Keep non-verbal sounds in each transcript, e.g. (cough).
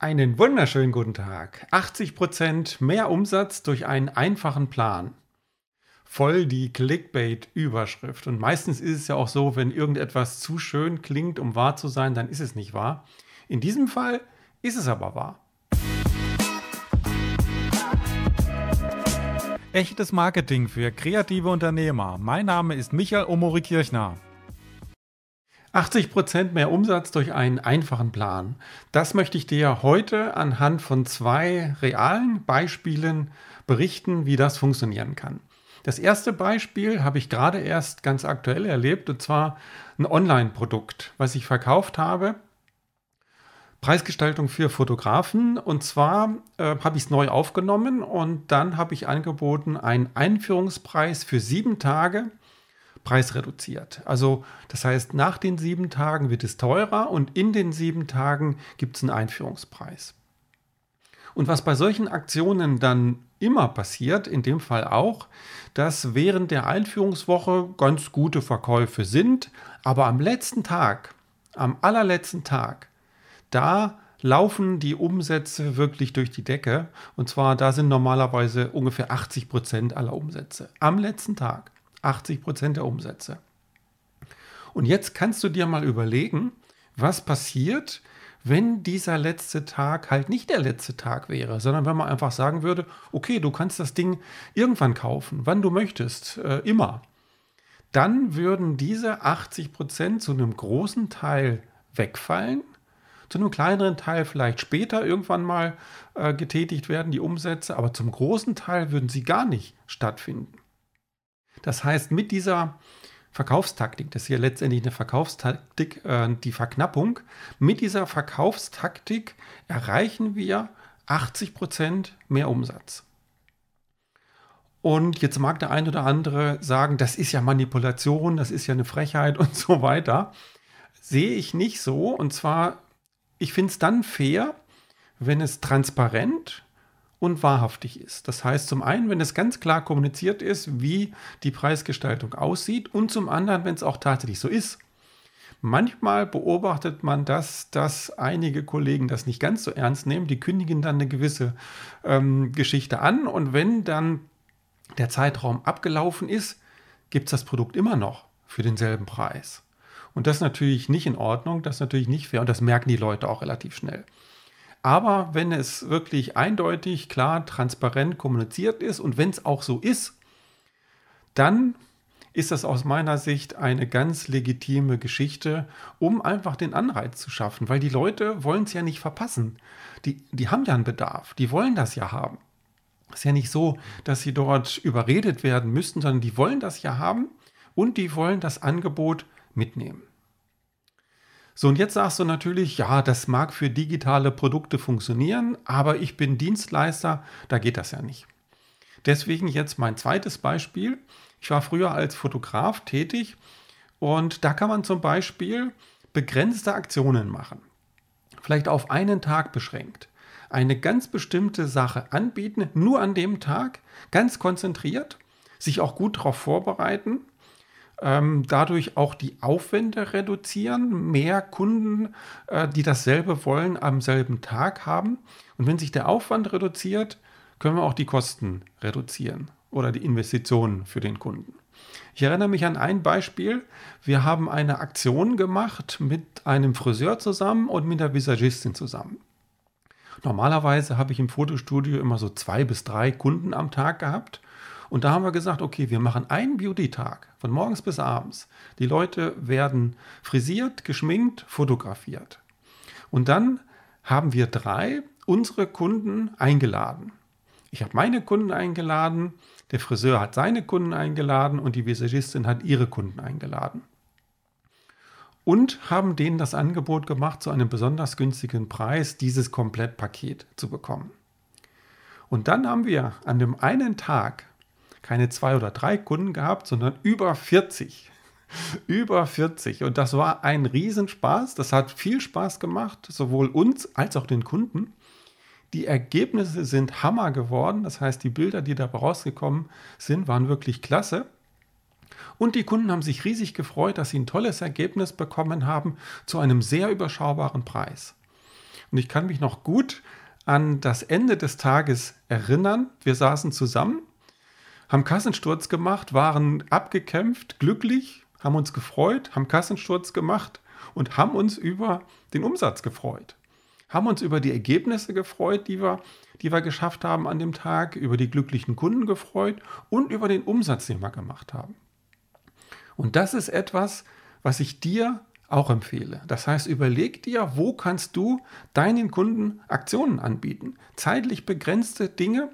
Einen wunderschönen guten Tag. 80% mehr Umsatz durch einen einfachen Plan. Voll die Clickbait-Überschrift. Und meistens ist es ja auch so, wenn irgendetwas zu schön klingt, um wahr zu sein, dann ist es nicht wahr. In diesem Fall ist es aber wahr. Echtes Marketing für kreative Unternehmer. Mein Name ist Michael Omori Kirchner. 80% mehr Umsatz durch einen einfachen Plan. Das möchte ich dir heute anhand von zwei realen Beispielen berichten, wie das funktionieren kann. Das erste Beispiel habe ich gerade erst ganz aktuell erlebt, und zwar ein Online-Produkt, was ich verkauft habe. Preisgestaltung für Fotografen. Und zwar äh, habe ich es neu aufgenommen und dann habe ich angeboten einen Einführungspreis für sieben Tage Preis reduziert. Also das heißt, nach den sieben Tagen wird es teurer und in den sieben Tagen gibt es einen Einführungspreis. Und was bei solchen Aktionen dann immer passiert, in dem Fall auch, dass während der Einführungswoche ganz gute Verkäufe sind, aber am letzten Tag, am allerletzten Tag, da laufen die Umsätze wirklich durch die Decke. Und zwar, da sind normalerweise ungefähr 80 Prozent aller Umsätze am letzten Tag. 80 Prozent der Umsätze. Und jetzt kannst du dir mal überlegen, was passiert, wenn dieser letzte Tag halt nicht der letzte Tag wäre, sondern wenn man einfach sagen würde, okay, du kannst das Ding irgendwann kaufen, wann du möchtest, äh, immer. Dann würden diese 80 Prozent zu einem großen Teil wegfallen, zu einem kleineren Teil vielleicht später irgendwann mal äh, getätigt werden, die Umsätze, aber zum großen Teil würden sie gar nicht stattfinden. Das heißt, mit dieser Verkaufstaktik, das ist hier letztendlich eine Verkaufstaktik, äh, die Verknappung, mit dieser Verkaufstaktik erreichen wir 80% mehr Umsatz. Und jetzt mag der ein oder andere sagen, das ist ja Manipulation, das ist ja eine Frechheit (laughs) und so weiter. Sehe ich nicht so. Und zwar, ich finde es dann fair, wenn es transparent und wahrhaftig ist. Das heißt zum einen, wenn es ganz klar kommuniziert ist, wie die Preisgestaltung aussieht und zum anderen, wenn es auch tatsächlich so ist. Manchmal beobachtet man das, dass einige Kollegen das nicht ganz so ernst nehmen. Die kündigen dann eine gewisse ähm, Geschichte an und wenn dann der Zeitraum abgelaufen ist, gibt es das Produkt immer noch für denselben Preis. Und das ist natürlich nicht in Ordnung, das ist natürlich nicht fair und das merken die Leute auch relativ schnell. Aber wenn es wirklich eindeutig, klar, transparent kommuniziert ist und wenn es auch so ist, dann ist das aus meiner Sicht eine ganz legitime Geschichte, um einfach den Anreiz zu schaffen, weil die Leute wollen es ja nicht verpassen. Die, die haben ja einen Bedarf, die wollen das ja haben. Es ist ja nicht so, dass sie dort überredet werden müssten, sondern die wollen das ja haben und die wollen das Angebot mitnehmen. So, und jetzt sagst du natürlich, ja, das mag für digitale Produkte funktionieren, aber ich bin Dienstleister, da geht das ja nicht. Deswegen jetzt mein zweites Beispiel. Ich war früher als Fotograf tätig und da kann man zum Beispiel begrenzte Aktionen machen. Vielleicht auf einen Tag beschränkt. Eine ganz bestimmte Sache anbieten, nur an dem Tag, ganz konzentriert, sich auch gut darauf vorbereiten ähm, dadurch auch die Aufwände reduzieren, mehr Kunden, äh, die dasselbe wollen, am selben Tag haben. Und wenn sich der Aufwand reduziert, können wir auch die Kosten reduzieren oder die Investitionen für den Kunden. Ich erinnere mich an ein Beispiel. Wir haben eine Aktion gemacht mit einem Friseur zusammen und mit der Visagistin zusammen. Normalerweise habe ich im Fotostudio immer so zwei bis drei Kunden am Tag gehabt und da haben wir gesagt, okay, wir machen einen Beauty-Tag von morgens bis abends. Die Leute werden frisiert, geschminkt, fotografiert. Und dann haben wir drei unsere Kunden eingeladen. Ich habe meine Kunden eingeladen, der Friseur hat seine Kunden eingeladen und die Visagistin hat ihre Kunden eingeladen. Und haben denen das Angebot gemacht, zu einem besonders günstigen Preis dieses Komplettpaket zu bekommen. Und dann haben wir an dem einen Tag keine zwei oder drei Kunden gehabt, sondern über 40. (laughs) über 40. Und das war ein Riesenspaß. Das hat viel Spaß gemacht, sowohl uns als auch den Kunden. Die Ergebnisse sind Hammer geworden. Das heißt, die Bilder, die dabei rausgekommen sind, waren wirklich klasse. Und die Kunden haben sich riesig gefreut, dass sie ein tolles Ergebnis bekommen haben zu einem sehr überschaubaren Preis. Und ich kann mich noch gut an das Ende des Tages erinnern. Wir saßen zusammen, haben Kassensturz gemacht, waren abgekämpft, glücklich, haben uns gefreut, haben Kassensturz gemacht und haben uns über den Umsatz gefreut. Haben uns über die Ergebnisse gefreut, die wir, die wir geschafft haben an dem Tag, über die glücklichen Kunden gefreut und über den Umsatz, den wir gemacht haben. Und das ist etwas, was ich dir auch empfehle. Das heißt, überleg dir, wo kannst du deinen Kunden Aktionen anbieten. Zeitlich begrenzte Dinge,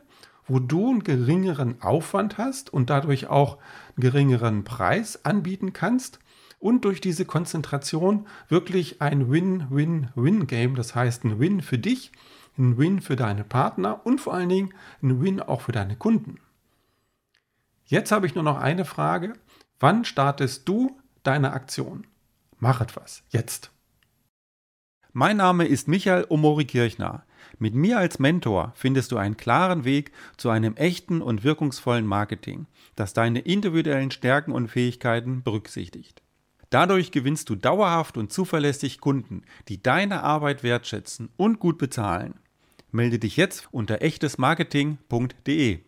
wo du einen geringeren Aufwand hast und dadurch auch einen geringeren Preis anbieten kannst und durch diese Konzentration wirklich ein Win-Win-Win-Game, das heißt ein Win für dich, ein Win für deine Partner und vor allen Dingen ein Win auch für deine Kunden. Jetzt habe ich nur noch eine Frage. Wann startest du deine Aktion? Mach etwas, jetzt. Mein Name ist Michael Omori Kirchner. Mit mir als Mentor findest du einen klaren Weg zu einem echten und wirkungsvollen Marketing, das deine individuellen Stärken und Fähigkeiten berücksichtigt. Dadurch gewinnst du dauerhaft und zuverlässig Kunden, die deine Arbeit wertschätzen und gut bezahlen. Melde dich jetzt unter echtesmarketing.de.